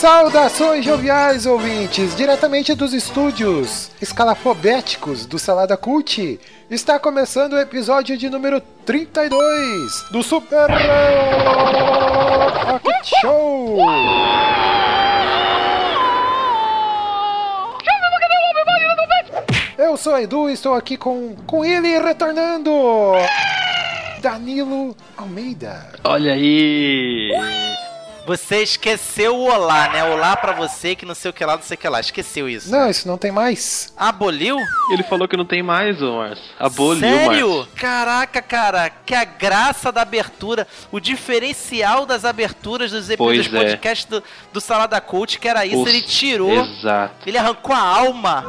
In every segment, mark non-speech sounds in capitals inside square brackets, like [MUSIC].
Saudações joviais ouvintes, diretamente dos estúdios escalafobéticos do Salada Cult. Está começando o episódio de número 32 do Super Rocket Show. Eu sou Edu e estou aqui com, com ele retornando, Danilo Almeida. Olha aí! Você esqueceu o olá, né? Olá pra você que não sei o que lá, não sei o que lá. Esqueceu isso. Não, isso não tem mais. Aboliu? Ele falou que não tem mais, ô Márcio. Aboliu, Sério? Márcio. Caraca, cara, que a graça da abertura, o diferencial das aberturas dos Pois episódios é. podcast do, do Salada Cult, que era isso, Os- ele tirou, Exato. ele arrancou a alma.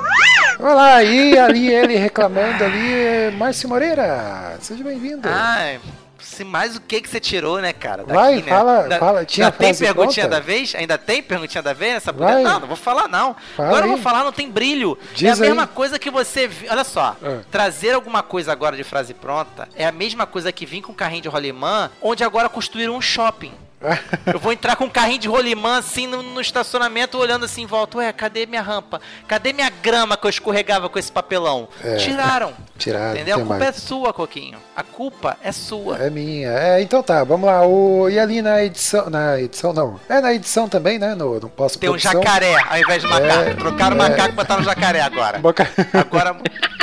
Olha lá, aí ali ele reclamando ali, é Márcio Moreira. Seja bem-vindo. Ai, se mais o que que você tirou, né, cara? Daqui, Vai, né? fala- Ainda- fala, tinha ainda tem perguntinha pronta? da vez? Ainda tem perguntinha da vez nessa Vai. Não, não vou falar não. Fala agora eu aí. vou falar, não tem brilho. é Diz a aí. mesma coisa que você. Olha só, Ah. trazer alguma coisa agora de frase pronta é a mesma coisa que vir com um carrinho de rolimã, onde agora construíram um shopping. Eu vou entrar com um carrinho de rolimã assim no, no estacionamento, olhando assim em volta. Ué, cadê minha rampa? Cadê minha grama que eu escorregava com esse papelão? É. Tiraram. Tiraram, Entendeu? A culpa mais. é sua, Coquinho. A culpa é sua. É minha. É, então tá, vamos lá. O, e ali na edição. Na edição não. É na edição também, né? No, no pós Tem um jacaré ao invés de macaco. É, Trocaram o é. macaco e botaram jacaré agora. Boca... Agora. [LAUGHS]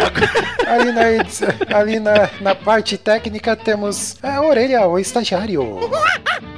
[LAUGHS] ali na, edição, ali na, na parte técnica temos a orelha, o estagiário.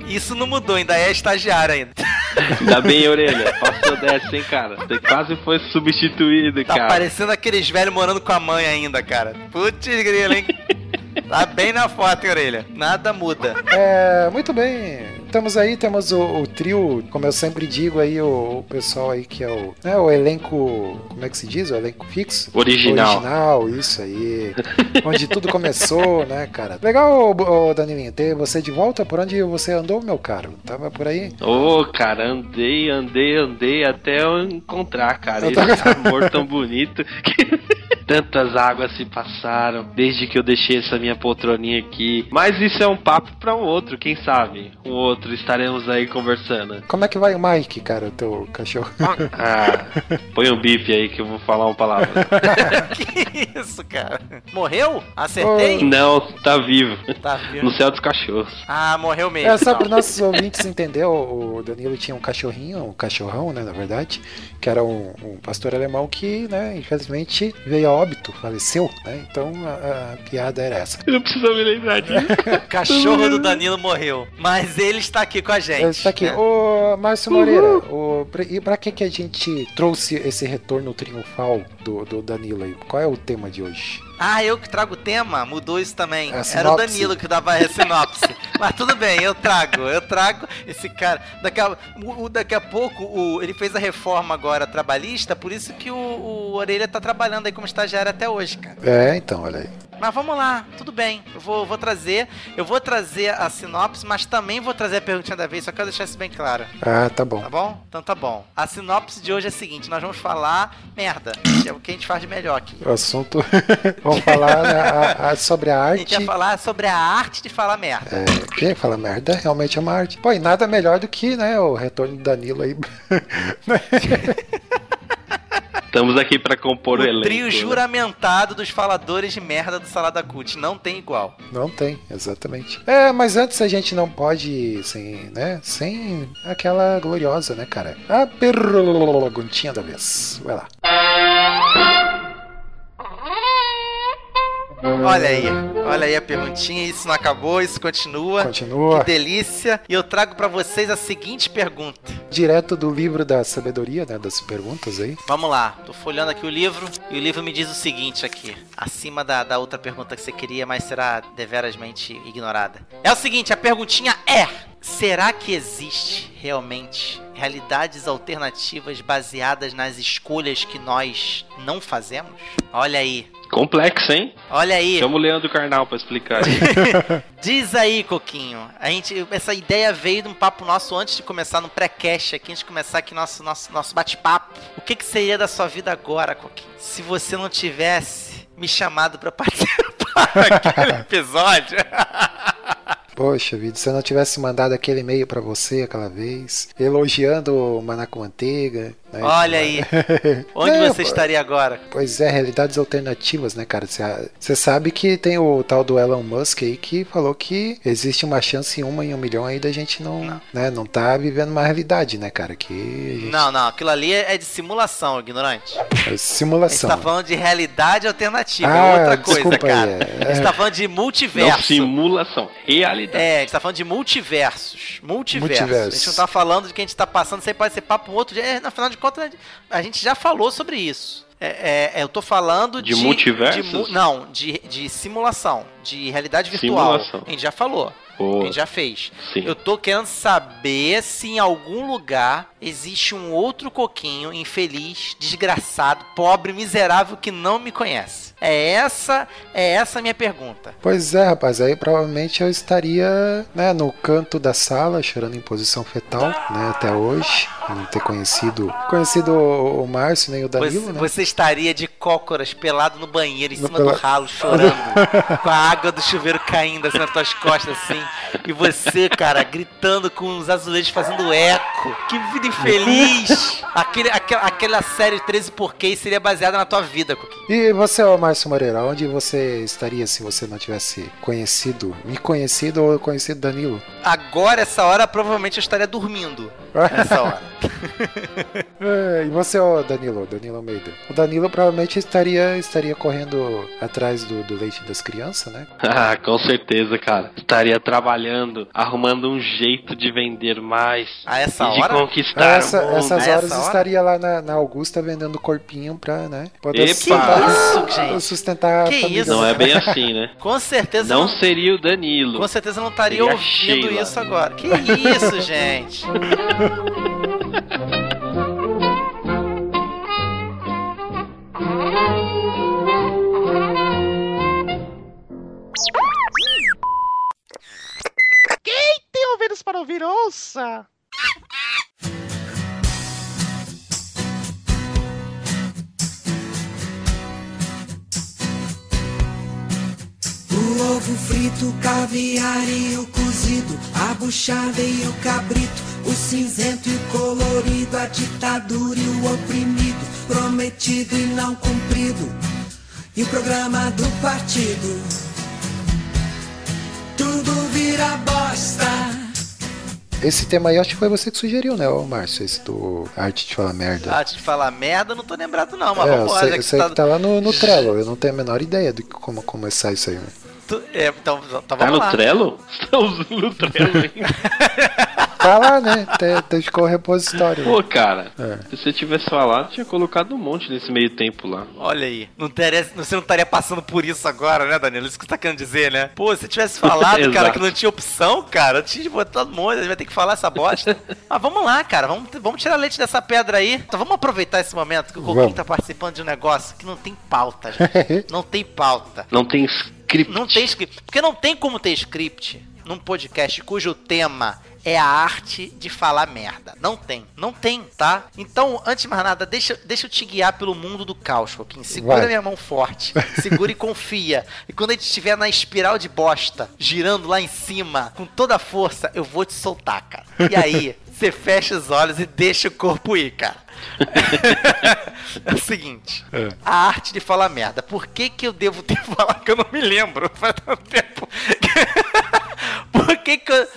Isso não mudou, ainda é estagiário ainda. [LAUGHS] Ainda bem, orelha. Passou dessa, hein, cara. Você quase foi substituído, Tá cara. parecendo aqueles velhos morando com a mãe ainda, cara. Putz, grilo, hein? [LAUGHS] Tá bem na foto, hein, orelha. Nada muda. É, muito bem. Estamos aí, temos o, o trio, como eu sempre digo aí, o, o pessoal aí que é o, né, o elenco, como é que se diz? O elenco fixo? Original. Original, isso aí. [LAUGHS] onde tudo começou, né, cara? Legal, ô, ô, Danilinho, ter você de volta por onde você andou, meu caro? Tava por aí? Ô, cara, andei, andei, andei até eu encontrar, cara. Eu tô- Esse amor tão bonito que [LAUGHS] tantas águas se passaram desde que eu deixei essa minha poltroninha aqui. Mas isso é um papo pra um outro, quem sabe? Um outro estaremos aí conversando. Como é que vai o Mike, cara, o teu cachorro? Ah, põe um bip aí que eu vou falar uma palavra. [LAUGHS] que isso, cara? Morreu? Acertei? Não, tá vivo. Tá vivo. No céu dos cachorros. Ah, morreu mesmo. É só para então. nossos ouvintes entender, o o Danilo tinha um cachorrinho, um cachorrão, né, na verdade, que era um, um pastor alemão que, né, infelizmente veio a óbito, faleceu, né? Então a, a piada era essa. Não precisa me lembrar disso. O [LAUGHS] cachorro do Danilo morreu. Mas ele está aqui com a gente. Ele está aqui. né? Ô, Márcio Moreira, pra- e pra que, que a gente trouxe esse retorno triunfal do, do Danilo aí? Qual é o tema de hoje? Ah, eu que trago o tema, mudou isso também. A Era o. Danilo que dava a sinopse. [LAUGHS] Mas tudo bem, eu trago, eu trago esse cara. Daqui a, o- o- daqui a pouco, o- ele fez a reforma agora trabalhista, por isso que o, o Orelha tá trabalhando aí como estagiário até hoje, cara. É, então, olha aí. Mas vamos lá, tudo bem. Eu vou, vou trazer, eu vou trazer a sinopse, mas também vou trazer a perguntinha da vez, só quero deixar isso bem claro. Ah, tá bom. Tá bom? Então tá bom. A sinopse de hoje é a seguinte: nós vamos falar merda, que é o que a gente faz de melhor aqui. O assunto. [LAUGHS] Vamos falar né, a- a- sobre a A arte. gente vai falar sobre a arte de falar merda. É, quem fala merda realmente é uma arte. Pô, e nada melhor do que, né, o retorno do Danilo aí. [LAUGHS] [LAUGHS] Estamos aqui pra compor o, o elenco. trio né? juramentado dos faladores de merda do Salada Cult. Não tem igual. Não tem, exatamente. É, mas antes a gente não pode sem, né, sem aquela gloriosa, né, cara? A perguntinha da vez. Vai lá. Olha aí, olha aí a perguntinha. Isso não acabou, isso continua. Continua. Que delícia. E eu trago pra vocês a seguinte pergunta. Direto do livro da sabedoria, né, das perguntas aí. Vamos lá, tô folhando aqui o livro e o livro me diz o seguinte aqui, acima da, da outra pergunta que você queria, mas será deverasmente ignorada. É o seguinte, a perguntinha é: será que existe realmente realidades alternativas baseadas nas escolhas que nós não fazemos? Olha aí. Complexo, hein? Olha aí. Chama o Leandro Carnal pra explicar. [LAUGHS] Diz aí, Coquinho. A gente, essa ideia veio de um papo nosso antes de começar no pré-cast aqui, antes de começar aqui nosso, nosso, nosso bate-papo. O que, que seria da sua vida agora, Coquinho? Se você não tivesse me chamado pra [LAUGHS] participar daquele episódio. [LAUGHS] Poxa vida, se eu não tivesse mandado aquele e-mail pra você aquela vez, elogiando o Manaco Manteiga. né? Olha aí. [LAUGHS] Onde É, você pô. estaria agora? Pois é, realidades alternativas, né, cara? Você sabe que tem o tal do Elon Musk aí que falou que existe uma chance em uma em um milhão aí da gente não, Não. né, não tá vivendo uma realidade, né, cara? Que gente... Não, não, aquilo ali é de simulação, ignorante. é A gente simulação. tá falando de realidade alternativa, Ah, é outra coisa, desculpa aí, cara. é. A gente tá falando de Não multiverso. simulação, realidade. É, a gente tá falando de multiversos. Multiversos. Multiverso. A gente não tá falando de que a gente tá passando, isso aí pode ser papo um outro dia. É, no final de contas, a gente já falou sobre isso. É, é, eu tô falando de. De multiversos? de mu- não, de, de simulação, de realidade virtual. Simulação. A gente já falou. A Pô, gente já fez. sim. Eu tô querendo saber se em algum lugar existe um outro coquinho infeliz, desgraçado, pobre, miserável que não me conhece. É essa, é essa a minha pergunta. Pois é, rapaz, aí provavelmente eu estaria né, no canto da sala, chorando em posição fetal, né, até hoje. Não ter conhecido conhecido o Márcio nem o Você, Danilo, né? você estaria de cócoras pelado no banheiro, em No cima pela- do ralo, chorando, [LAUGHS] com a água do chuveiro caindo assim nas tuas costas, assim. E você, cara, gritando com os azulejos fazendo eco. Que vida infeliz! [LAUGHS] Aquele, aquela, aquela série 13 porquês seria baseada na tua vida, Coquinho. E você, ô Márcio Moreira, onde você estaria se você não tivesse conhecido, me conhecido ou conhecido Danilo? Agora, essa hora, provavelmente eu estaria dormindo. Nessa hora. [LAUGHS] É, e você, ô Danilo, Danilo Almeida? O Danilo provavelmente estaria, estaria correndo atrás do, do leite das crianças, né? [LAUGHS] Ah, com certeza, cara. Estaria trabalhando, arrumando um jeito de vender mais. A essa e de hora? conquistar Essa- o mundo. essas Essa horas hora? estaria lá na, na Augusta vendendo corpinho pra, né? Poder Epa! Que isso, gente? Sustentar a Que família. isso? Não é bem assim, né? [LAUGHS] Com certeza Não não, seria o Danilo. com certeza não estaria Seria a ouvindo Sheila. isso agora. Que isso, [LAUGHS] gente? Tem ouvidos para ouvir, ouça! Frito, o caviar e o cozido, a buchada e o cabrito, o cinzento e o colorido, a ditadura e o oprimido, prometido e não cumprido, e o programa do partido. Tudo vira bosta. Esse tema aí eu acho que foi você que sugeriu, né, ô Márcio? Esse do Arte de Falar Merda. Ah, te falar merda, não tô lembrado não, mas é, eu vamos lá, sei, já eu que sei tá... que tá lá no, no [LAUGHS] Trello, eu não tenho a menor ideia de como começar isso aí. né? Tu- é, então, então Tá vamos no lá. Trello? [LAUGHS] Estamos no Trello, hein? [LAUGHS] Tá lá, né? Tem, tem ficou o repositório. Pô, cara, É. se você tivesse falado, tinha colocado um monte nesse meio tempo lá. Olha aí, não teria, você não estaria passando por isso agora, né, Danilo? Isso que você tá querendo dizer, né? Pô, se tivesse falado, [LAUGHS] cara, que não tinha opção, cara, eu tinha botado um monte, a gente vai ter que falar essa bosta. Mas vamos lá, cara, vamos, vamos tirar leite dessa pedra aí. Então vamos aproveitar esse momento que o Coquinho tá participando de um negócio que não tem pauta, gente. Não tem pauta. Não tem script. Não tem script. Porque não tem como ter script num podcast cujo tema é a arte de falar merda. Não tem. Não tem, tá? Então, antes de mais nada, deixa, deixa eu te guiar pelo mundo do caos, Coquinho. Segura Vai. minha mão forte. [LAUGHS] Segura e confia. E quando a gente estiver na espiral de bosta, girando lá em cima, com toda a força, eu vou te soltar, cara. E aí, você fecha os olhos e deixa o corpo ir, cara. [LAUGHS] é o seguinte, a arte de falar merda. Por que que eu devo ter [LAUGHS] falado que eu não me lembro? Faz tanto tempo. [LAUGHS] Por que que eu,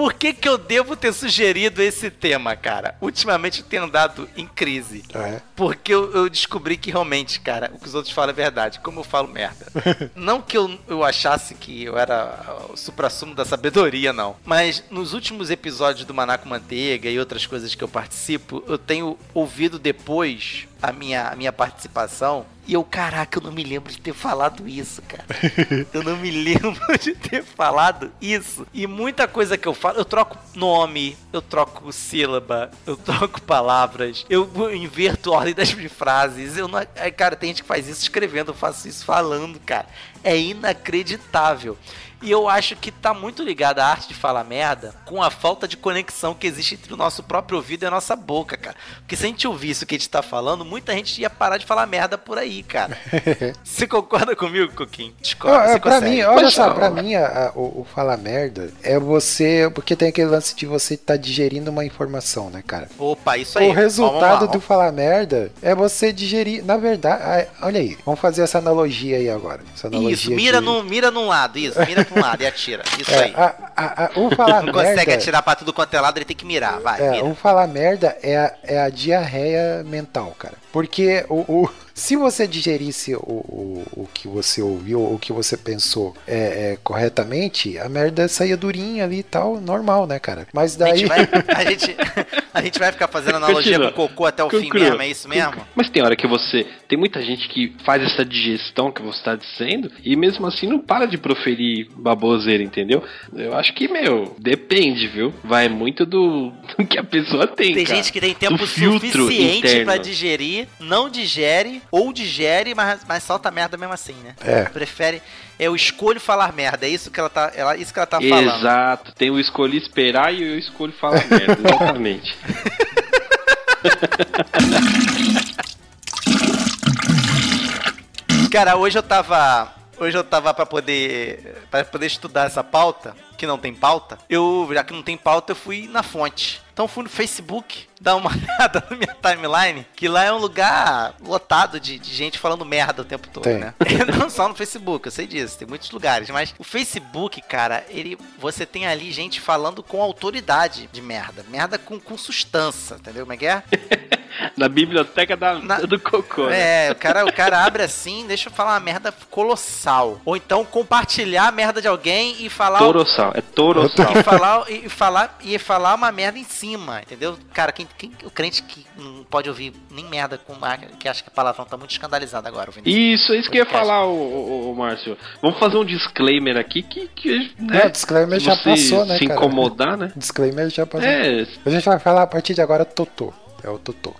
por que que eu devo ter sugerido esse tema, cara? Ultimamente eu tenho andado em crise. É. Porque eu, eu descobri que realmente, cara, o que os outros falam é verdade. Como eu falo merda. [LAUGHS] não que eu, eu achasse que eu era o supra-sumo da sabedoria, não. Mas nos últimos episódios do Manaco Manteiga e outras coisas que eu participo, eu tenho ouvido depois a minha, a minha participação. E eu, caraca, eu não me lembro de ter falado isso, cara. [LAUGHS] eu não me lembro [LAUGHS] de ter falado isso. E muita coisa que eu falo, eu troco nome, eu troco sílaba, eu troco palavras, eu inverto a ordem das frases. Eu não... Cara, tem gente que faz isso escrevendo, eu faço isso falando, cara. É inacreditável. E eu acho que tá muito ligado a arte de falar merda com a falta de conexão que existe entre o nosso próprio ouvido e a nossa boca, cara. Porque se a gente ouvisse o que a gente tá falando, muita gente ia parar de falar merda por aí, cara. [LAUGHS] Você concorda comigo, Coquinho? Discorda, Ah, você pra mim, olha Poxa, só, pra mim, a- a- o, o falar merda é você. Porque tem aquele lance de você estar digerindo uma informação, né, cara? Opa, isso aí. O resultado Vamos lá, do falar merda é você digerir. Na verdade, olha aí, vamos fazer essa analogia aí agora. Essa analogia Isso, mira, de- num, mira num lado, isso, mira pra um lado e atira. [LAUGHS] Isso É, aí. a- a- a- o falar Não consegue merda. atirar pra tudo quanto é lado, ele tem que mirar, vai, É, mira. o falar merda é a, é a diarreia mental, cara. Porque o, o- se você digerisse o, o, o que você ouviu, o que você pensou é, é, corretamente, a merda saía durinha ali e tal, normal, né, cara? Mas A daí. gente, vai, [LAUGHS] a, gente, a gente vai ficar fazendo analogia Continua. com o cocô até o fim mesmo, é isso mesmo? Mas tem hora que você. Tem muita gente que faz essa digestão que você tá dizendo e mesmo assim não para de proferir baboseira, entendeu? Eu acho que, meu, depende, viu? Vai muito do, [LAUGHS] do que a pessoa tem. Tem cara. gente que tem tempo suficiente interno. pra digerir, não digere, ou digere, mas, mas solta merda mesmo assim, né? É. Prefere. Eu escolho falar merda, é isso que ela tá, ela, isso que ela tá falando. Exato. Tem o escolhi esperar e eu escolho falar merda. [LAUGHS] Exatamente. Cara, hoje eu tava. Hoje eu tava pra poder. para poder estudar essa pauta, que não tem pauta. Eu, já que não tem pauta, eu fui na fonte. Então eu fui no Facebook, dar uma [LAUGHS] olhada na minha timeline, que lá é um lugar lotado de, de gente falando merda o tempo todo, Tem. né? [LAUGHS] não só no Facebook, eu sei disso, tem muitos lugares, mas o Facebook, cara, ele você tem ali gente falando com autoridade de merda, merda com, com sustância, entendeu como é que é? [LAUGHS] Na biblioteca da, Na- do cocô. né? É, o cara, o cara abre assim, deixa eu falar uma merda colossal. Ou então compartilhar a merda de alguém e falar. É torossal. E falar, e falar, e falar uma merda em cima, entendeu? Cara, quem, quem- o crente que não pode ouvir nem merda com mar- que acha que a palavrão tá muito escandalizado agora Isso, é isso que eu ia falar, ô, ô, ô, Márcio. Vamos fazer um disclaimer aqui que, que Não, né, o disclaimer já você passou, né, se cara? incomodar, né? Disclaimer já passou. É, A gente vai falar a partir de agora Totô. É o Totô.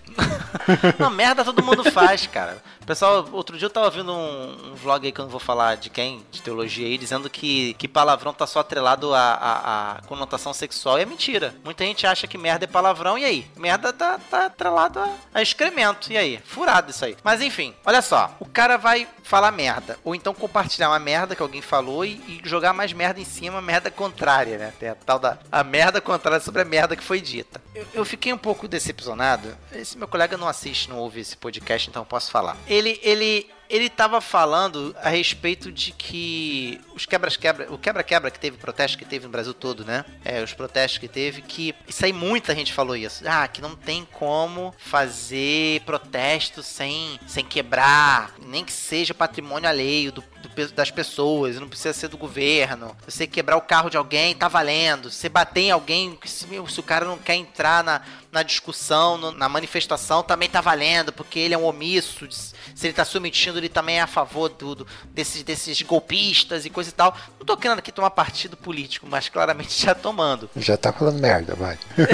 Não, merda todo mundo faz, cara. Pessoal, outro dia eu tava vendo um, um vlog aí que eu não vou falar de quem, de teologia aí, dizendo que, que palavrão tá só atrelado à, à conotação sexual. E é mentira. Muita gente acha que merda é palavrão, e aí? Merda tá, tá atrelado a, a excremento. E aí? Furado isso aí. Mas enfim, olha só. O cara vai falar merda. Ou então compartilhar uma merda que alguém falou e, e jogar mais merda em cima, merda contrária, né? Tem a tal da a merda contrária sobre a merda que foi dita. Eu, eu fiquei um pouco decepcionado. Esse meu colega não assiste, não ouve esse podcast, então posso falar. Ele, ele, ele tava falando a respeito de que os quebras-quebra, o quebra-quebra que teve, protesto que teve no Brasil todo, né? É, os protestos que teve, que isso aí muita gente falou isso. Ah, que não tem como fazer protesto sem, sem quebrar, nem que seja patrimônio alheio do, do das pessoas, não precisa ser do governo. Você quebrar o carro de alguém, tá valendo. Você bater em alguém, se, se o cara não quer entrar na, na discussão, no- na manifestação, também tá valendo, porque ele é um omisso. Se ele tá se omitindo, ele também é a favor do, do- desses, desses golpistas e coisa e tal. Não tô querendo aqui tomar partido político, mas claramente já tomando. [LAUGHS] Já tá falando merda, vai. [LAUGHS]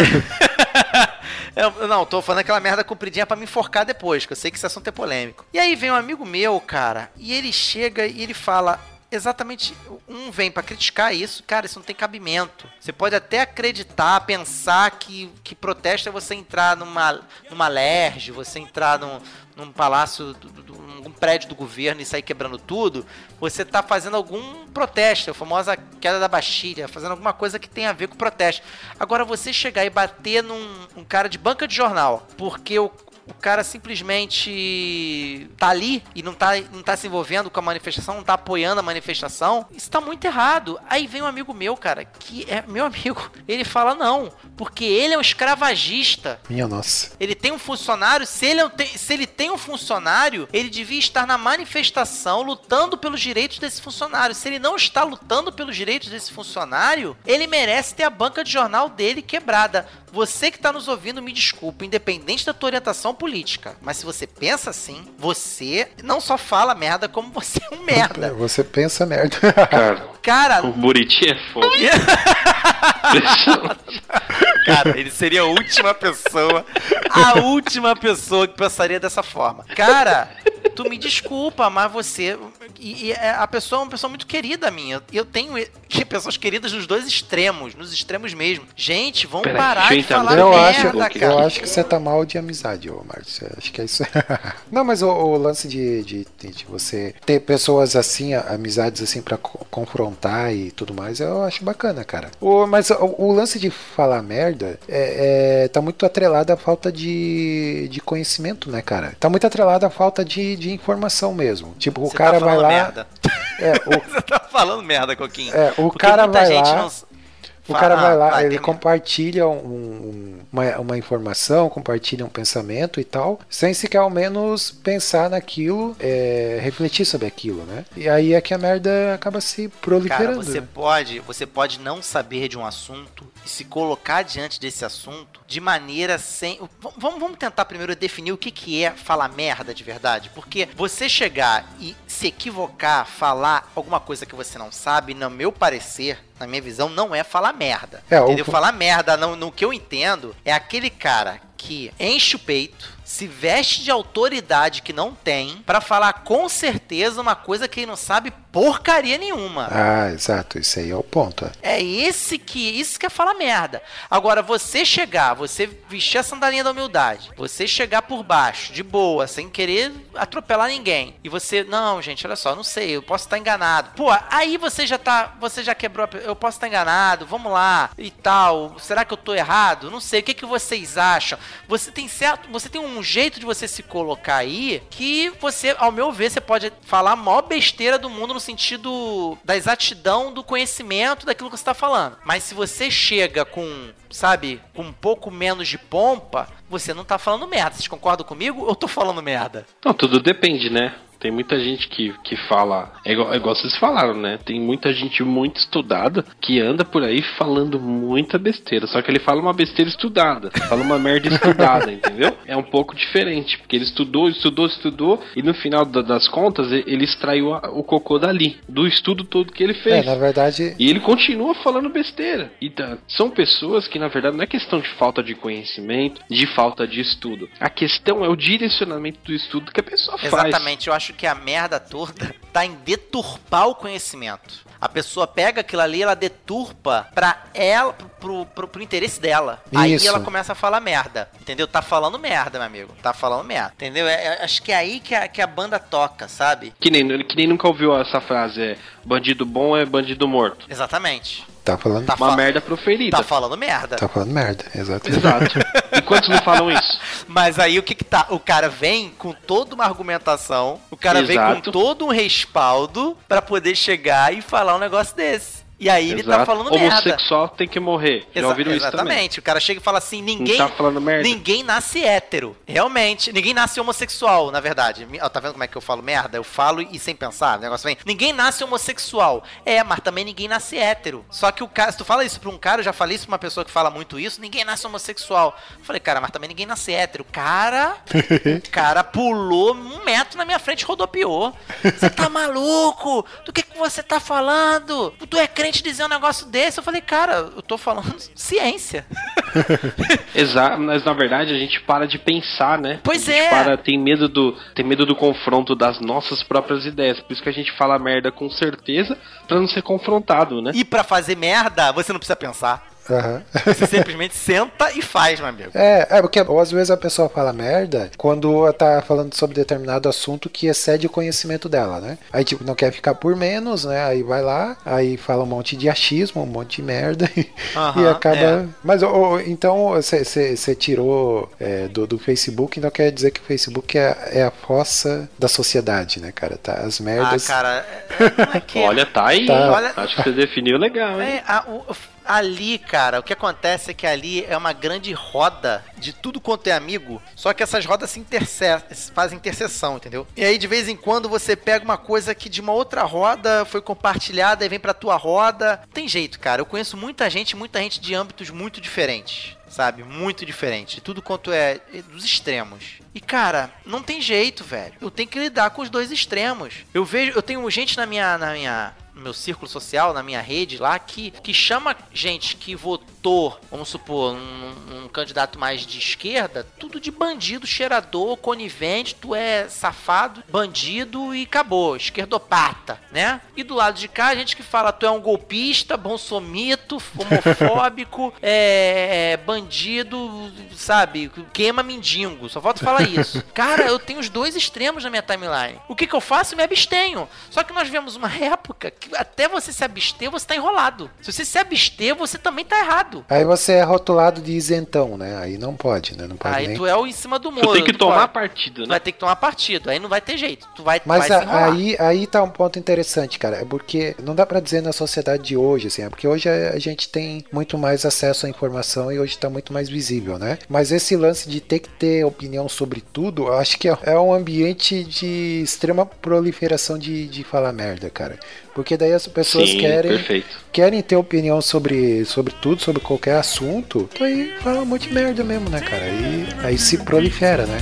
Eu, não, tô falando aquela merda compridinha pra me enforcar depois, que eu sei que esse assunto é polêmico. E aí vem um amigo meu, cara, e ele chega e ele fala. Exatamente, um vem pra criticar isso, cara, isso não tem cabimento. Você pode até acreditar, pensar que, que protesto é você entrar numa, numa lerge, você entrar num, num palácio, num prédio do governo e sair quebrando tudo. Você tá fazendo algum protesto, a famosa queda da Bastilha, fazendo alguma coisa que tem a ver com protesto. Agora, você chegar e bater num um cara de banca de jornal, porque o, o cara simplesmente tá ali e não tá, não tá se envolvendo com a manifestação, não tá apoiando a manifestação, isso tá muito errado. Aí vem um amigo meu, cara, que é meu amigo, ele fala não, porque ele é um escravagista. Minha nossa. Ele tem um funcionário, se ele, é se ele tem um funcionário, ele devia estar na manifestação lutando pelos direitos desse funcionário. Se ele não está lutando pelos direitos desse funcionário, ele merece ter a banca de jornal dele quebrada. Você que está nos ouvindo, me desculpa, independente da tua orientação política. Mas se você pensa assim, você não só fala merda, como você é um merda. [LAUGHS] Você pensa merda. Cara, Cara, o Buriti é fogo. [LAUGHS] Cara, ele seria a última pessoa, a última pessoa que pensaria dessa forma. Cara, tu me desculpa, mas você. E, e é- a pessoa é uma pessoa muito querida minha. Eu tenho que- pessoas queridas nos dois extremos, nos extremos mesmo. Gente, vamos Peraí, parar eu de falar eu, acho, merda, merda, cara. eu acho que você tá mal de amizade, ô Márcio. Acho que é isso. [LAUGHS] Não, mas o, o lance de, de, de- de você ter pessoas assim, amizades assim, pra co- confrontar e tudo mais, eu acho bacana, cara. O, mas o, o lance de falar merda é, é- tá muito atrelado à falta de, de conhecimento, né, cara? Tá muito atrelado à falta de, de informação mesmo. Tipo, o Você cara tá vai falando lá. merda. É, o, [LAUGHS] Você tá falando merda, Coquinho. é, o Porque cara muita vai gente lá. não. O Fa- cara vai lá, ele termina. compartilha um- um- uma, uma informação, compartilha um pensamento e tal, sem sequer ao menos pensar naquilo, é, refletir sobre aquilo, né? E aí é que a merda acaba se Cara, proliferando. você né? pode, você pode não saber de um assunto e se colocar diante desse assunto de maneira sem. Vamos, vamos tentar primeiro definir o que, que é falar merda de verdade. Porque você chegar e se equivocar, falar alguma coisa que você não sabe, no meu parecer, na minha visão, não é falar merda. É, o- entendeu? Falar merda, no, no que eu entendo, é aquele cara que enche o peito, se veste de autoridade que não tem, pra falar com certeza uma coisa que ele não sabe porcaria nenhuma. Ah, exato, isso aí é o ponto. é. É esse que isso que é falar merda. Agora você chegar, você vestir a sandalinha da humildade, você chegar por baixo, de boa, sem querer atropelar ninguém, e você, não, gente, olha só, não sei, eu posso estar enganado. Pô, aí você já tá, você já quebrou, a, eu posso estar enganado, vamos lá e tal. Será que eu tô errado? Não sei. O que que vocês acham? Você tem certo, você tem um jeito de você se colocar aí que você, ao meu ver, você pode falar a maior besteira do mundo no sentido da exatidão do conhecimento daquilo que você tá falando. Mas se você chega com, sabe, com um pouco menos de pompa, você não tá falando merda. Vocês concordam comigo ou eu tô falando merda? Não, tudo depende, né? Tem muita gente que, que fala. É igual, é igual vocês falaram, né? Tem muita gente muito estudada que anda por aí falando muita besteira. Só que ele fala uma besteira estudada. Fala uma merda estudada, [LAUGHS] entendeu? É um pouco diferente. Porque ele estudou, estudou, estudou. E no final da- das contas, e- ele extraiu a- o cocô dali. Do estudo todo que ele É, fez. na verdade, E ele continua falando besteira. Então, são pessoas que, na verdade, não é questão de falta de conhecimento, de falta de estudo. A questão é o direcionamento do estudo que a pessoa faz. Exatamente, eu acho que a merda toda tá em deturpar o conhecimento. A pessoa pega aquilo ali, ela deturpa pra ela, pro, pro, pro- pro interesse dela. Aí Isso. ela começa a falar merda. Entendeu? Tá falando merda, meu amigo. Tá falando merda. Entendeu? É- é- acho que é aí que a, que a banda toca, sabe? Que nem, que nem nunca ouviu essa frase, é bandido bom é bandido morto. Exatamente. Tá falando, Tá Uma fa- merda proferida. Tá falando merda. tá falando merda, exato. Exato. E quantos não falam isso? [LAUGHS] Mas aí o que que tá? O cara vem com toda uma argumentação, o cara vem Exato. com todo um respaldo pra poder chegar e falar um negócio desse. E aí ele tá Exato. falando merda. Homossexual tem que morrer. Já Exa- ouviram isso também? Exatamente. O cara chega e fala assim: ninguém. Não tá falando merda. Ninguém nasce hétero. Realmente. Ninguém nasce homossexual, na verdade. Ó, Tá vendo como é que eu falo merda? Eu falo e sem pensar. O negócio vem. Ninguém nasce homossexual. É, mas também ninguém nasce hétero. Só que o cara, se tu fala isso pra um cara, eu já falei isso pra uma pessoa que fala muito isso, ninguém nasce homossexual. Eu falei, cara, mas também ninguém nasce hétero. Cara. [LAUGHS] o cara pulou um metro na minha frente e rodopiou. Você tá maluco? Do que, que você tá falando? Tu é crente dizer um negócio desse? Eu falei, cara, eu tô falando [LAUGHS] ciência. [LAUGHS] Exato, mas na verdade a gente para de pensar, né? Pois a gente é. Para, tem medo do tem medo do confronto das nossas próprias ideias. Por isso que a gente fala merda com certeza pra não ser confrontado, né? E pra fazer merda, você não precisa pensar. Aham. Você simplesmente senta e faz, meu amigo. É, é porque ou às vezes a pessoa fala merda quando ela tá falando sobre determinado assunto que excede o conhecimento dela, né? Aí, tipo, não quer ficar por menos, né? Aí vai lá, aí fala um monte de achismo, um monte de merda [LAUGHS] e Aham, acaba. é. Mas ô, então você tirou é, do, do Facebook, então quer dizer que o Facebook é, é a fossa da sociedade, né, cara? Tá, as Ah, merdas. cara, é- é [LAUGHS] que... Olha, tá aí. Tá. Olha- Acho que você definiu legal, hein? É, a, o- Ali, cara, o que acontece é que ali é uma grande roda de tudo quanto é amigo, só que essas rodas se interse- fazem interseção, entendeu? E aí de vez em quando você pega uma coisa que de uma outra roda foi compartilhada e vem pra tua roda. Tem jeito, cara. Eu conheço muita gente, muita gente de âmbitos muito diferentes. Sabe? Muito diferente. Tudo quanto é é dos extremos. E, cara, não tem jeito, velho. Eu tenho que lidar com os dois extremos. Eu vejo, eu tenho gente na minha, na minha, no meu círculo social, na minha rede lá, que, que chama gente que votou, vamos supor, um, um candidato mais de esquerda, tudo de bandido, cheirador, conivente, tu é safado, bandido e acabou, esquerdopata, né? E do lado de cá, a gente que fala, tu é um golpista, bonsomito, homofóbico, [LAUGHS] é, é, bandido, sabe, queima mendigo, só falta falar isso. [LAUGHS] Cara, eu tenho os dois extremos na minha timeline. O que que eu faço? Me abstenho. Só que nós vivemos uma época que até você se abster, você tá enrolado. Se você se abster, você também tá errado. Aí você é rotulado de isentão, né? Aí não pode, né? Não pode Aí nem. tu é o em cima do muro. Tu tem que tu tomar pode. partido, Tu né? vai ter que tomar partido. Aí não vai ter jeito. Tu vai, Mas vai a- aí, aí tá um ponto interessante, cara. É porque não dá pra dizer na sociedade de hoje, assim, é porque hoje a, a gente tem muito mais acesso à informação e hoje tá muito mais visível, né? Mas esse lance de ter que ter opinião sobre tudo, eu acho que é, é um ambiente de extrema proliferação de, de falar merda, cara. Porque daí as pessoas Sim, querem, perfeito. querem ter opinião sobre, sobre tudo, sobre qualquer assunto, aí fala um monte de merda mesmo, né, cara? Aí, aí se prolifera, né?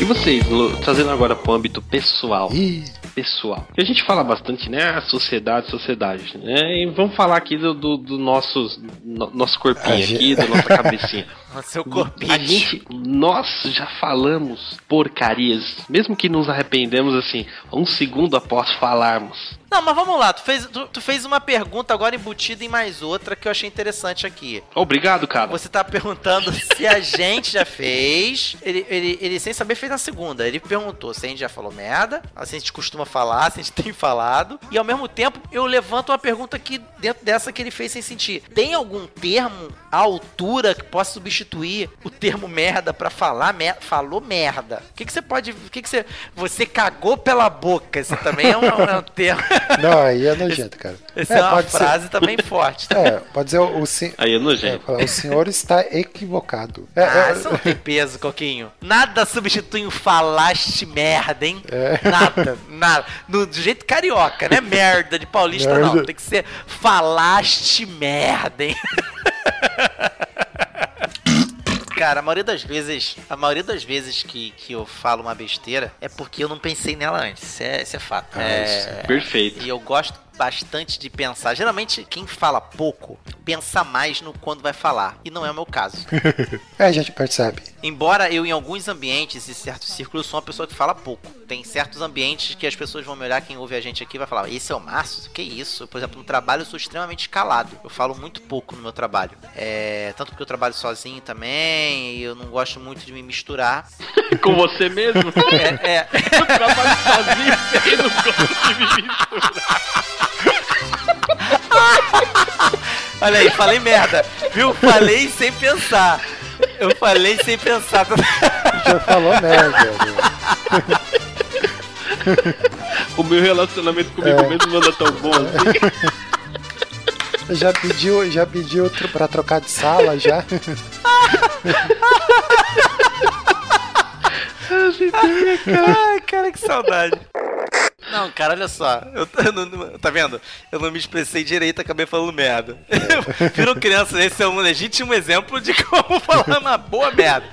E vocês, Lu, trazendo agora pro âmbito pessoal. Ih, pessoal. Que a gente fala bastante, né? A sociedade, sociedade, né? E vamos falar aqui do, do, do nossos, no- nosso corpinho A aqui, gente- da nossa cabecinha. [LAUGHS] O seu corpinho. A gente, nós já falamos porcarias, mesmo que nos arrependemos assim, um segundo após falarmos. Não, mas vamos lá. Tu fez, tu, tu fez uma pergunta agora embutida em mais outra que eu achei interessante aqui. Obrigado, cara. Você tá perguntando [LAUGHS] se a gente já fez. Ele, ele, ele, sem saber, fez na segunda. Ele perguntou se a gente já falou merda, se a gente costuma falar, se a gente [LAUGHS] tem falado. E ao mesmo tempo, eu levanto uma pergunta aqui dentro dessa que ele fez sem sentir. Tem algum termo à altura que possa substituir o termo merda pra falar mer falou merda? O que, que você pode. O que, que você. Você cagou pela boca. Esse também é um, é um termo. [LAUGHS] não, aí é nojento, cara. Essa é, uma pode ser- frase também forte. tá? [LAUGHS] É, pode dizer o, o, sen- Aí é é, nojento. falar, o senhor está equivocado. É, Ah, é, isso não tem peso, Coquinho. Nada substitui um falaste merda, hein? É. Nada, nada. No, do jeito carioca, né? Merda de paulista, não. Merda. Tem que ser falaste merda, hein? [LAUGHS] Cara, a maioria das vezes, a maioria das vezes que, que eu falo uma besteira é porque eu não pensei nela antes. Isso é, isso é fato. Ah, isso é, Perfeito. e eu gosto bastante de pensar. Geralmente, quem fala pouco, pensa mais no quando vai falar. E não é o meu caso. [LAUGHS] é, a gente percebe. Embora eu, em alguns ambientes e certos círculos, sou uma pessoa que fala pouco. Tem certos ambientes que as pessoas vão me olhar, quem ouve a gente aqui vai falar: Esse é o Márcio? Que isso? Por exemplo, no trabalho eu sou extremamente calado. Eu falo muito pouco no meu trabalho. É, tanto porque eu trabalho sozinho também, e eu não gosto muito de me misturar. [LAUGHS] Com você mesmo? [LAUGHS] É, é, Eu trabalho sozinho e não gosto de me misturar. [LAUGHS] olha aí, falei merda. Viu? Falei sem pensar. Eu falei sem pensar. [LAUGHS] Já falou merda. né? O meu relacionamento comigo É. mesmo não anda tão bom assim. Já pediu, já pediu pra trocar de sala já? [LAUGHS] Ai, cara, que saudade. Não, cara, olha só. Eu, eu não- tá vendo? Eu não me expressei direito, acabei falando merda. [LAUGHS] Viram criança, esse é um legítimo exemplo de como [LAUGHS] falar uma boa merda.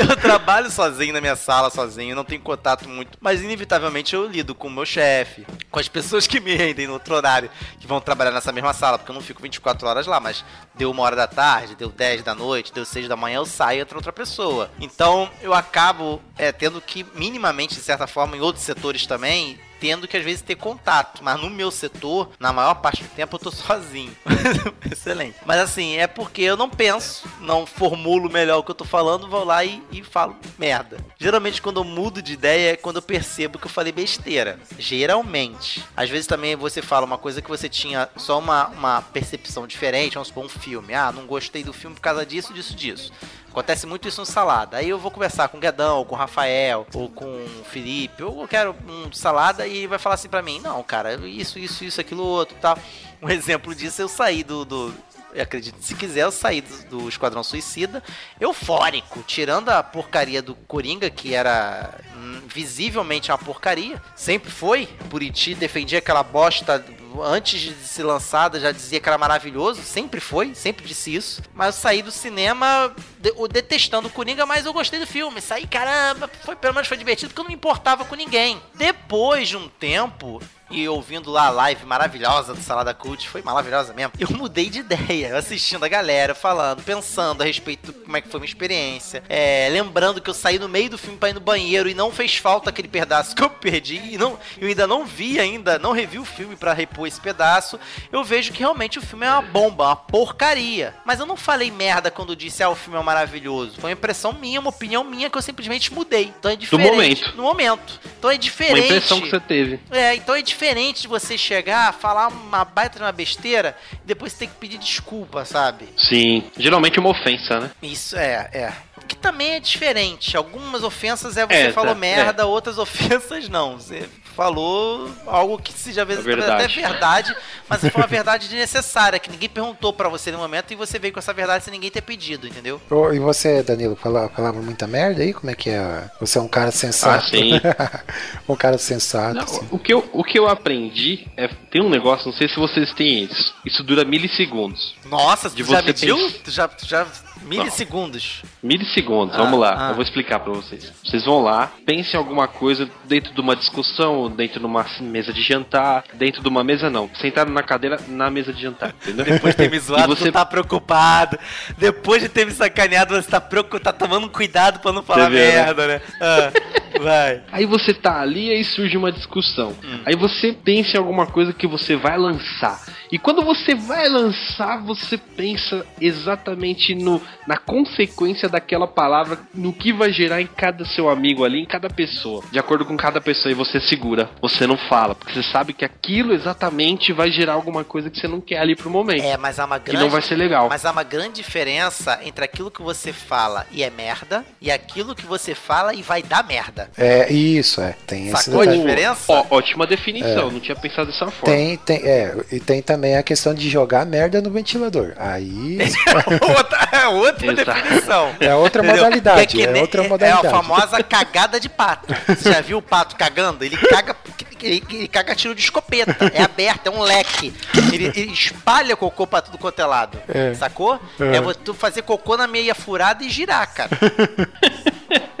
[LAUGHS] eu trabalho sozinho na minha sala, sozinho, não tenho contato muito, mas inevitavelmente eu lido com o meu chefe, com as pessoas que me rendem no outro horário, que vão trabalhar nessa mesma sala, porque eu não fico 24 horas lá, mas deu uma hora da tarde, deu 10 da noite, deu 6 da manhã, eu saio e entra outra pessoa. Então eu acabo é, tendo que, minimamente, de certa forma, em outros setores também, tendo que às vezes ter contato. Mas no meu setor, na maior parte do tempo, eu tô [LAUGHS] sozinho. [LAUGHS] Excelente. Mas assim, é porque eu não penso, não formulo melhor o que eu tô falando, vou lá e, e falo merda. Geralmente, quando eu mudo de ideia, é quando eu percebo que eu falei besteira. Geralmente. Às vezes também você fala uma coisa que você tinha só uma, uma percepção diferente, vamos supor, um filme. Ah, não gostei do filme por causa disso, disso, disso. Acontece muito isso no salada. Aí eu vou conversar com o Guedão, ou com o Rafael, ou com o Felipe, ou eu quero um salada e vai falar assim pra mim: Não, cara, isso, isso, isso, aquilo, outro tal. Um exemplo disso, eu saí do. do acredito, se quiser, eu saí do, do Esquadrão Suicida eufórico, tirando a porcaria do Coringa, que era hum, visivelmente uma porcaria. Sempre foi. Buriti defendia aquela bosta antes de ser lançada, já dizia que era maravilhoso, sempre foi, sempre disse isso. Mas eu saí do cinema o- detestando o Coringa, mas eu gostei do filme. Saí, caramba, foi, pelo menos foi divertido porque eu não me importava com ninguém. Depois de um tempo, e ouvindo lá a live maravilhosa do Salada Cult, foi maravilhosa mesmo. Eu mudei de [LAUGHS] ideia, assistindo a galera, falando, pensando a respeito de como é que foi minha experiência. É, lembrando que eu saí no meio do filme pra ir no banheiro e não fez falta aquele pedaço que eu perdi. E não, eu ainda não vi ainda, não revi o filme pra repor esse pedaço. Eu vejo que realmente o filme é uma bomba, uma porcaria. Mas eu não falei merda quando disse, ah, o filme é maravilhoso. Foi uma impressão minha, uma opinião minha que eu simplesmente mudei. Então é diferente. momento. No momento. Então é Uma diferente. impressão que você teve. É, então é diferente de você chegar, falar uma baita de uma besteira e depois ter que pedir desculpa, sabe? Sim. Geralmente é uma ofensa, né? Isso é, é. Que também é diferente. Algumas ofensas é você É, falou tá, merda, outras [LAUGHS] ofensas não. Você falou algo que seja às vezes É talvez até verdade. verdade, mas foi uma verdade desnecessária, que ninguém perguntou pra você no momento e você veio com essa verdade sem ninguém ter pedido, entendeu? E você, Danilo, fala- falava muita merda aí? Como é que é? Você é um cara sensato. Ah, sim. [LAUGHS] um cara sensato. Não, assim. o, que eu, o que eu aprendi é. Tem um negócio, não sei se vocês têm isso. Isso dura milissegundos. Nossa, De tu já você pens- Tu já, tu já milissegundos. Milissegundos, Ah, vamos lá. ah. Eu vou explicar pra vocês. Vocês vão lá, pensem em alguma coisa dentro de uma discussão, dentro de uma mesa de jantar, dentro de uma mesa não. Sentaram na cadeira na mesa de jantar, entendeu? Depois de ter me [LAUGHS] zoado, você tu tá preocupado. Depois de ter me sacaneado, você tá preocupado, tá tomando cuidado pra não falar né? merda, né? Ah, vai. Aí você tá ali e aí surge uma discussão. Aí você pensa em alguma coisa que você vai lançar. E quando você vai lançar, você pensa exatamente no, na consequência daquela palavra, no que vai gerar em cada seu amigo ali, em cada pessoa. De acordo com cada pessoa, e você segura. Você não fala, porque você sabe que aquilo exatamente vai gerar alguma coisa que você não quer ali pro momento. É, mas há uma que grande. não vai ser legal. Mas há uma grande diferença entre aquilo que você fala e é merda e aquilo que você fala e vai dar merda. É, isso, é. Tem esse Sacou a detalhe. diferença? Ó, ótima definição, não tinha pensado dessa forma. Tem, tem, é, e tem também a questão de jogar merda no ventilador. Aí [LAUGHS] outra, é outra Exato. definição. é outra modalidade. É, que é nem- outra é modalidade. a famosa cagada de pato. Você já viu o pato cagando? Ele caga. Ele, ele caga tiro de escopeta. É aberto, é um leque. Ele, ele espalha cocô pra tudo quanto é lado. É. Sacou? É. É. tu fazer cocô na meia furada e girar, cara. [LAUGHS]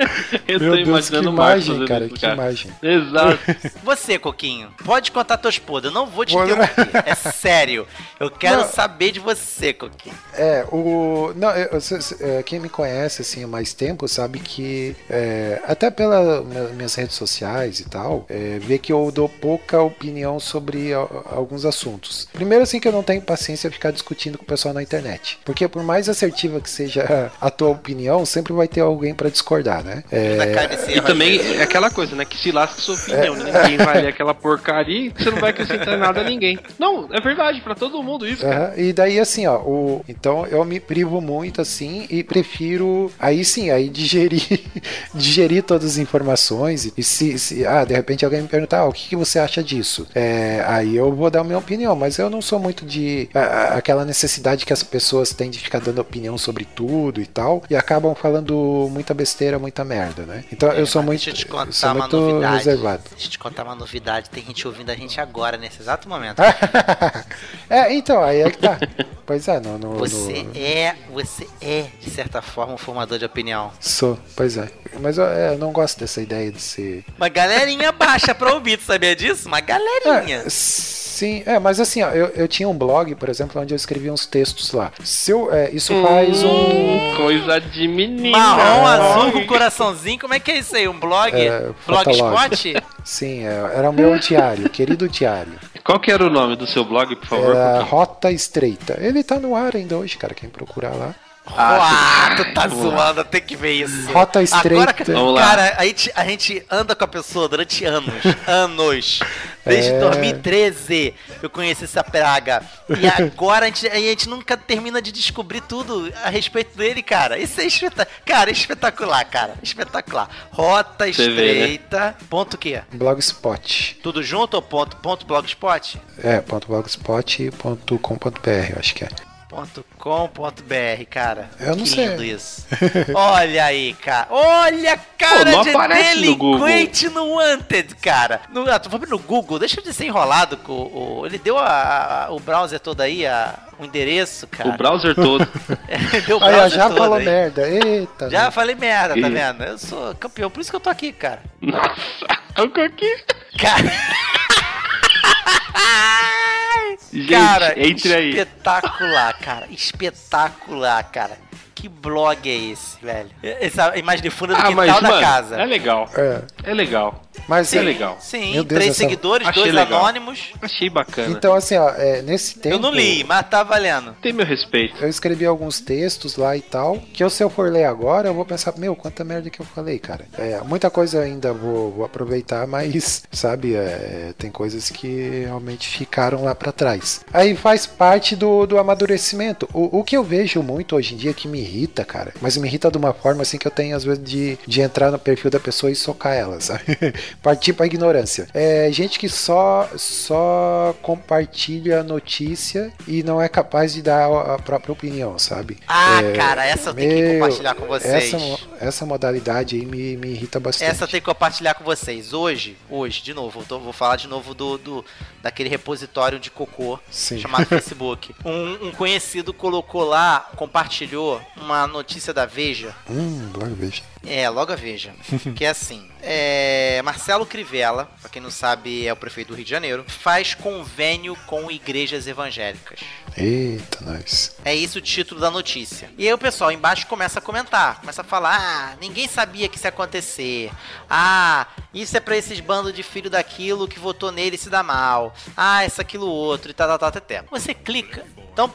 [LAUGHS] Eu Meu tô Deus, que imaginando Marcos imagem, cara, isso, que imagem. Exato. [LAUGHS] Você, Coquinho, pode contar teus podres. Eu não vou te Vou- interromper. [LAUGHS] É sério. Eu quero Não. saber de você, Coquinho. É, o. Não, eu- cê- é, quem me conhece assim há mais tempo sabe que, é, até pelas minhas redes sociais e tal, é, vê que eu dou pouca opinião sobre a- alguns assuntos. Primeiro, assim, que eu não tenho paciência de ficar discutindo com o pessoal na internet. Porque, por mais assertiva que seja a tua opinião, sempre vai ter alguém pra discordar, né? É, cai nesse E também é aquela coisa, né? Que se lasca sua opinião. né? Ninguém vai ler aquela porcaria e você não vai acrescentar nada a ninguém. Não, é verdade, pra todo mundo isso, cara. Aham, E daí assim, ó, o, então eu me privo muito assim e prefiro aí sim, aí digerir, [LAUGHS] digerir todas as informações e se, se- ah, de repente alguém me perguntar, ah, o que, que você acha disso? É, aí eu vou dar a minha opinião, mas eu não sou muito de a- aquela necessidade que as pessoas têm de ficar dando opinião sobre tudo e tal e acabam falando muita besteira, muita merda, né? Então eu sou muito, Deixa eu te contar sou uma muito novidade. reservado. Deixa eu te contar uma novidade. Tem gente ouvindo a gente agora, nesse exato momento. [LAUGHS] é, então, aí é que tá. Pois é, no, no- Você no- é, você é, de certa forma, um formador de opinião. Sou, pois é. Mas eu, é, eu não gosto dessa ideia de ser. Uma galerinha baixa pra ouvir, tu sabia disso? Uma galerinha. É, sim, Sim, é, mas assim, ó, eu, eu tinha um blog, por exemplo, onde eu escrevia uns textos lá. Se eu, é, isso faz um. Coisa de menino. Marrom, azul, com coraçãozinho. Como é que é isso aí? Um blog? É, Blogspot? Sim, é, era o meu diário, querido diário. Qual que era o nome do seu blog, por favor? Era? Rota Estreita. Ele tá no ar ainda hoje, cara. Quem procurar lá. Ah, tu tá lá. zoando, tem que ver isso. Rota estreita. Agora, Vamos lá. cara, a gente, a gente anda com a pessoa durante anos. [LAUGHS] anos. Desde É. 2013 eu conheci essa praga. E [LAUGHS] agora a gente, a gente nunca termina de descobrir tudo a respeito dele, cara. Isso é espetacular. Cara, é espetacular, cara. Espetacular. Rota vê, né? estreita. Ponto o quê? Blogspot. Tudo junto ou ponto, ponto blogspot? É, ponto .blogspot.com.br, eu acho que é. Ponto .com.br, cara. Eu não que sei. lindo isso. [LAUGHS] Olha aí, cara. Olha a cara não de aparece no delinquente no Wanted, cara. No, ah, tu foi no Google, deixa de ser enrolado com o... Ele deu a- a- o browser todo aí, a- o endereço, cara. O browser todo. Ele [LAUGHS] deu o Aí, browser já todo falou aí. merda. Eita. Já falei merda, tá vendo? Eu sou campeão, por isso que eu tô aqui, cara. Nossa, o Coquinho. Cara... [LAUGHS] Cara, entre aí. espetacular, cara. Espetacular, cara. Que blog é esse, velho? Essa imagem de fundo é do Ah, quintal mas, da mano, casa. é legal. É, É legal. Mas É legal. Sim, Meu Deus, três essa- seguidores, Achei dois legal. anônimos. Achei bacana. Então, assim, ó, é, nesse tempo. Eu não li, mas tá valendo. Tem meu respeito. Eu escrevi alguns textos lá e tal, que eu, se eu for ler agora, eu vou pensar, meu, quanta merda que eu falei, cara. É, muita coisa ainda vou, vou aproveitar, [LAUGHS] mas, sabe, é, tem coisas que realmente ficaram lá pra trás. Aí faz parte do, do amadurecimento. O, o que eu vejo muito hoje em dia que me irrita, cara, mas me irrita de uma forma assim que eu tenho às vezes de, de entrar no perfil da pessoa e socar ela, [LAUGHS] sabe? Partir pra ignorância. É gente que só, só compartilha a notícia e não é capaz de dar a própria opinião, sabe? Ah, É, cara, essa eu tenho que compartilhar com vocês. Essa, essa modalidade aí me, me irrita bastante. Essa eu tenho que compartilhar com vocês. Hoje, hoje, de novo, eu tô- vou falar de novo do, do daquele repositório de cocô Sim. chamado [LAUGHS] Facebook. Um, um conhecido colocou lá, compartilhou uma notícia da Veja. Hum, logo veja. É, logo a Veja. [LAUGHS] que é assim. É, Marcelo Crivella, pra quem não sabe, é o prefeito do Rio de Janeiro, faz convênio com igrejas evangélicas. Eita, nós. É isso o título da notícia. E aí o pessoal embaixo começa a comentar, começa a falar: ah, ninguém sabia que isso ia acontecer. Ah, isso é pra esses bandos de filho daquilo que votou nele e se dá mal. Ah, isso, aquilo, outro e tal, tal, tal, até. Você clica. Então,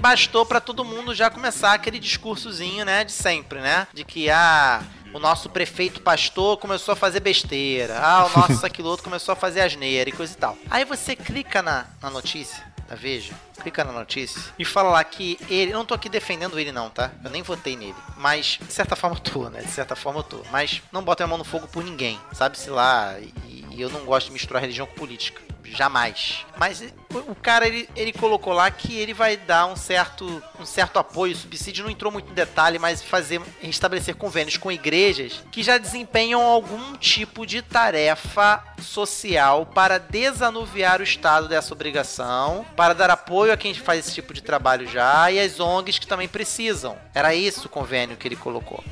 bastou pra todo mundo já começar aquele discursozinho, né, de sempre, né? De que, ah, o nosso prefeito pastor começou a fazer besteira. Ah, o nosso [LAUGHS] aquilo outro começou a fazer asneira e coisa e tal. Aí você clica na, na notícia da Veja, clica na notícia e fala lá que ele. Eu não tô aqui defendendo ele, não, tá? Eu nem votei nele. Mas, de certa forma, eu tô, né? De certa forma, eu tô. Mas não bota a mão no fogo por ninguém. Sabe-se lá. E, e eu não gosto de misturar religião com política. Jamais. Mas o, cara, ele, ele colocou lá que ele vai dar um certo, um certo apoio, subsídio, não entrou muito em detalhe, mas fazer, estabelecer convênios com igrejas que já desempenham algum tipo de tarefa social para desanuviar o Estado dessa obrigação, para dar apoio a quem faz esse tipo de trabalho já e as ONGs que também precisam. Era isso o convênio que ele colocou.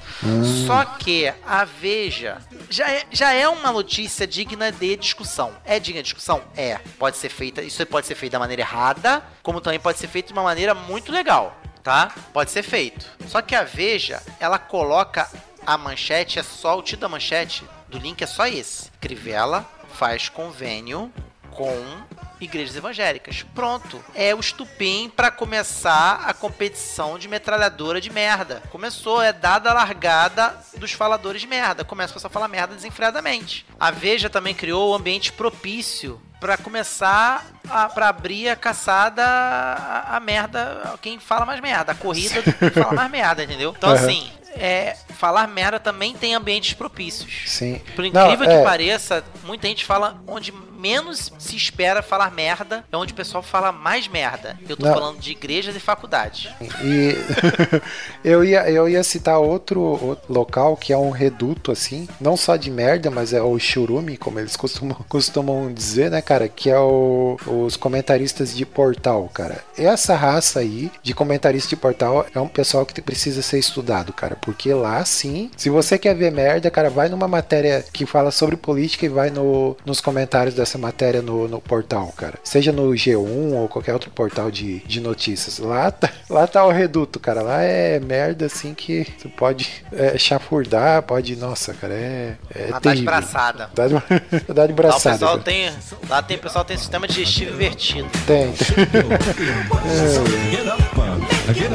Só que a Veja já é, já é uma notícia digna de discussão. É digna de discussão? É. Pode ser feita, isso pode ser feito da maneira errada, como também pode ser feito de uma maneira muito legal, tá? Pode ser feito. Só que a Veja, ela coloca a manchete, é só o título da manchete do link é só esse. Crivella faz convênio com igrejas evangélicas. Pronto. É o estupim para começar a competição de metralhadora de merda. Começou, é dada a largada dos faladores de merda. Começa a falar merda desenfreadamente. A Veja também criou o ambiente propício para começar a, para abrir a caçada a, a merda, quem fala mais merda, a corrida do que fala mais merda, entendeu? Então [LAUGHS] Uhum. assim, é, falar merda também tem ambientes propícios. Sim. Por Não, incrível que é, pareça, muita gente fala onde menos se espera falar merda, é onde o pessoal fala mais merda. Eu tô Não. falando de igrejas e faculdades. E [LAUGHS] eu, ia, eu ia citar outro, outro local que é um reduto, assim, não só de merda, mas é o churume, como eles costumam, [LAUGHS] costumam dizer, né, cara? Que é o, os comentaristas de portal, cara. Essa raça aí de comentarista de portal é um pessoal que precisa ser estudado, cara. Porque lá sim, se você quer ver merda, cara, vai numa matéria que fala sobre política e vai no, nos comentários dessa essa matéria no, no portal, cara. Seja no G1 ou qualquer outro portal de, de notícias. Lá tá, lá tá o reduto, cara. Lá é merda assim que você pode é, chafurdar, pode. Nossa, cara, é. é Matar de terrível. braçada. Dá de, [LAUGHS] dá de Lá o braçada. pessoal cara. tem. Lá tem, o pessoal tem sistema digestivo invertido. Tem, tem. Get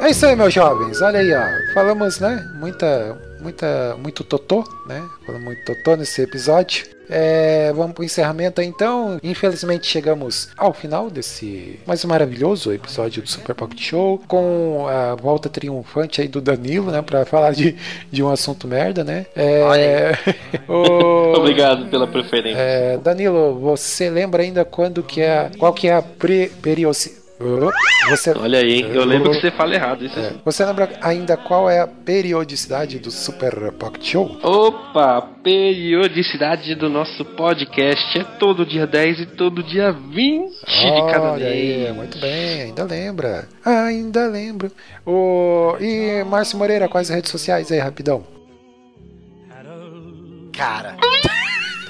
É isso aí, meus jovens. Olha aí, ó. Falamos, né? Muita, muita, muito totô, né? Falamos muito totô nesse episódio. É, vamos pro encerramento então. Infelizmente chegamos ao final desse mais maravilhoso episódio do Super Pocket Show, com a volta triunfante aí do Danilo, né? Pra falar de, de um assunto merda, né? É, [LAUGHS] o- [LAUGHS] Obrigado pela preferência. é, Danilo, você lembra ainda quando que é, qual que é a pre perioci- Você, Olha aí? Eu lembro que você fala errado. Isso é, você lembra ainda qual é a periodicidade do Super Pocket Show? Opa, a periodicidade do nosso podcast é todo dia 10 e todo dia 20 de cada Olha aí, mês. muito bem, ainda lembra. Ainda lembro. O... E Márcio Moreira, quais redes sociais aí, rapidão? Cara.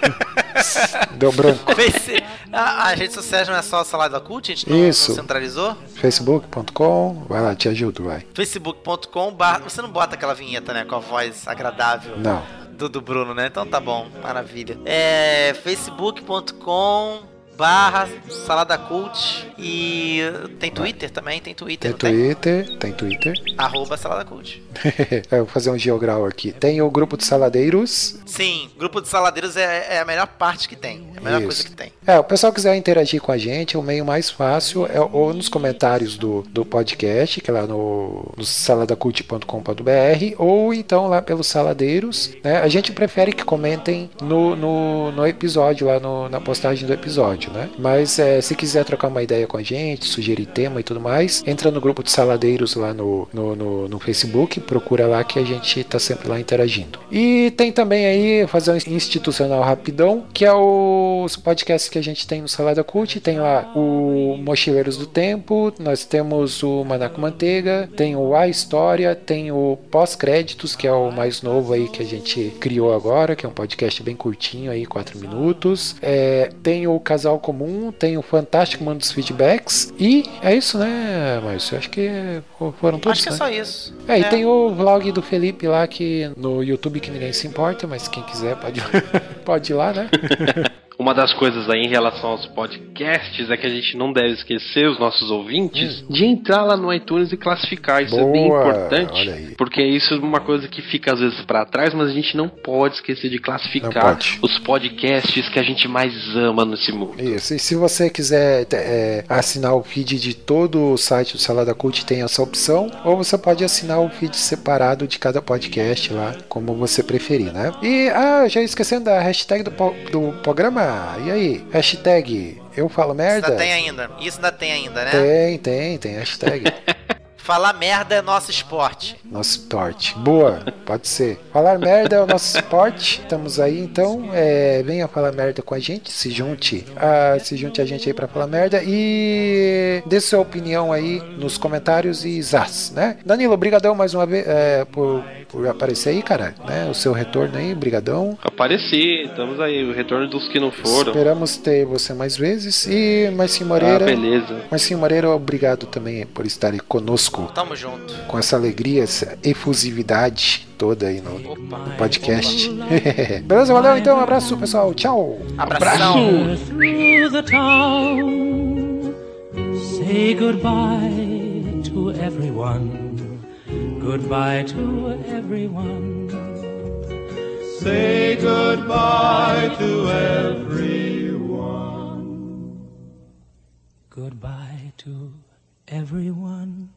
[LAUGHS] Deu branco. Face... Ah, as redes sociais não é só a Salada Cult? A gente não, não Isso. centralizou? Facebook.com, vai lá, te ajudo, vai. Facebook.com. Você não bota aquela vinheta, né? Com a voz agradável Não. do, do Bruno, né? Então tá bom, maravilha. É facebook.com barra Salada Cult e tem Twitter também, tem Twitter, Tem Twitter, tem Twitter. tem? Arroba Salada Cult. [LAUGHS] Eu vou fazer um geograu aqui. Tem o grupo de saladeiros. Sim, grupo de saladeiros é, é a melhor parte que tem. É a melhor Isso. coisa que tem. É, o pessoal quiser interagir com a gente, o meio mais fácil é ou nos comentários do, do podcast, que é lá no, no saladacult.com.br, ou então lá pelos saladeiros. Né? A gente prefere que comentem no, no, no episódio, lá no- na postagem do episódio, né? Mas é, se quiser trocar uma ideia com a gente, sugerir tema e tudo mais, entra no grupo de saladeiros lá no, no, no, no Facebook, procura lá que a gente tá sempre lá interagindo. E tem também aí, fazer um institucional rapidão, que é os podcasts que a gente tem no Salada Cult, tem lá o Mochileiros do Tempo, nós temos o Manaco Manteiga, tem o A História, tem o Pós-Créditos, que é o mais novo aí que a gente criou agora, que é um podcast bem curtinho aí, 4 minutos. É, tem o Casal Comum, tem o Fantástico Mundo dos Feedbacks, e é isso, né, Márcio? Acho que foram todos, Acho que é né? só isso. É, e tem o vlog do Felipe lá que no YouTube que ninguém se importa, mas quem quiser pode, [LAUGHS] pode ir lá, né? [LAUGHS] Uma das coisas aí em relação aos podcasts é que a gente não deve esquecer, os nossos ouvintes, de entrar lá no iTunes e classificar. Isso é bem Hum. Boa, importante. Porque isso é uma coisa que fica às vezes pra trás, mas a gente não pode esquecer de classificar os podcasts que a gente mais ama nesse mundo. Isso, e se você quiser é, assinar o feed de todo o site do Salada Cult, tem essa opção, ou você pode assinar o feed separado de cada podcast lá, como você preferir, né? E, ah, já esquecendo da hashtag do, do programa, e aí? Hashtag eu falo Isso merda? ainda tem ainda. Isso ainda tem ainda, né? Tem, tem, tem hashtag. [LAUGHS] Falar merda é nosso esporte. Nosso esporte. Boa, pode ser. Falar merda é o nosso esporte. Estamos aí, então. É, venha falar merda com a gente. Se junte. a se junte a gente aí pra falar merda. E dê sua opinião aí nos comentários e zaz, né? Danilo, brigadão mais uma vez é, por, por aparecer aí, cara. Né? O seu retorno aí, brigadão. Apareci, estamos aí, o retorno dos que não foram. Esperamos ter você mais vezes. E Marcinho Ah, Moreira. beleza. Marcinho Moreira, obrigado também por estar aí conosco. Tamo junto. Com essa alegria, essa efusividade toda aí no, Opa. no podcast. [LAUGHS] Beleza? Valeu então, um abraço pessoal, tchau! Abração. through the town. Say goodbye to everyone. Goodbye to everyone. Say goodbye to everyone. Goodbye to everyone.